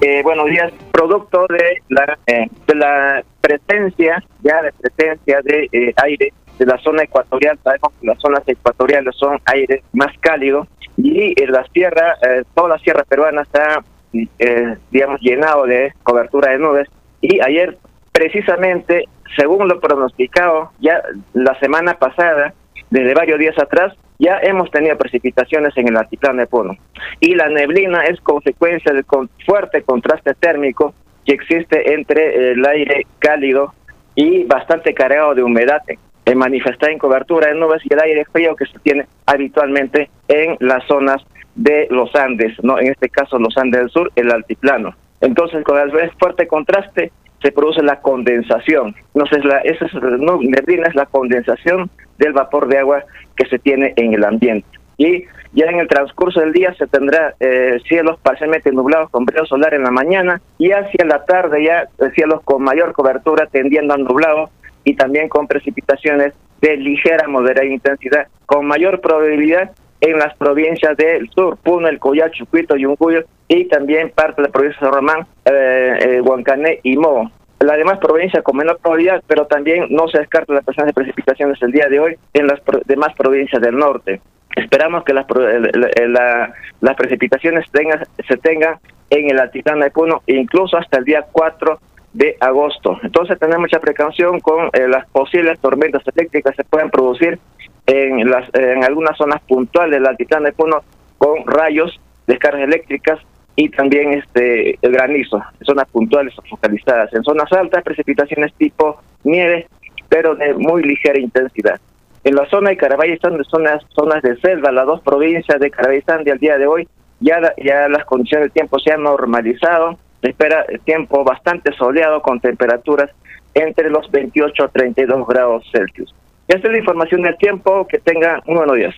Eh, buenos días, producto de la, eh, de la presencia, ya de presencia de eh, aire de la zona ecuatorial, sabemos que las zonas ecuatoriales son aire más cálido y en la sierra, toda la sierra peruana está, digamos, llenado de cobertura de nubes. Y ayer precisamente, según lo pronosticado ya la semana pasada, desde varios días atrás, ya hemos tenido precipitaciones en el altiplano de Puno. Y la neblina es consecuencia del fuerte contraste térmico que existe entre el aire cálido y bastante cargado de humedad eh, manifestada en cobertura de nubes y el aire frío que se tiene habitualmente en las zonas de los Andes, no en este caso los Andes del Sur, el altiplano. Entonces, con el fuerte contraste, se produce la condensación. Esa es la condensación del vapor de agua que se tiene en el ambiente. Y ya en el transcurso del día se tendrá eh, cielos parcialmente nublados con brillo solar en la mañana y hacia la tarde ya eh, cielos con mayor cobertura tendiendo a nublado y también con precipitaciones de ligera moderada intensidad, con mayor probabilidad en las provincias del sur, Puno, El Collal, Chucuito, Yuncuyo y también parte de la provincia de Román, eh, eh, Huancané y Mo. La demás provincia con menor probabilidad, pero también no se descarta la presencia de precipitaciones el día de hoy en las demás provincias del norte. Esperamos que las, las precipitaciones tengan, se tengan en el altiplano de Puno, incluso hasta el día 4 de agosto. Entonces, tener mucha precaución con eh, las posibles tormentas eléctricas que se pueden producir en, las, en algunas zonas puntuales del altiplano de Puno con rayos, descargas eléctricas y también este granizo, zonas puntuales focalizadas. En zonas altas, precipitaciones tipo nieve, pero de muy ligera intensidad. En la zona de Caraballestán, de zonas, zonas de selva, las dos provincias de Caraballestán de al día de hoy, ya, ya las condiciones del tiempo se han normalizado, se espera tiempo bastante soleado con temperaturas entre los 28 a 32 grados Celsius. Esta es la información del tiempo, que tengan un buenos días.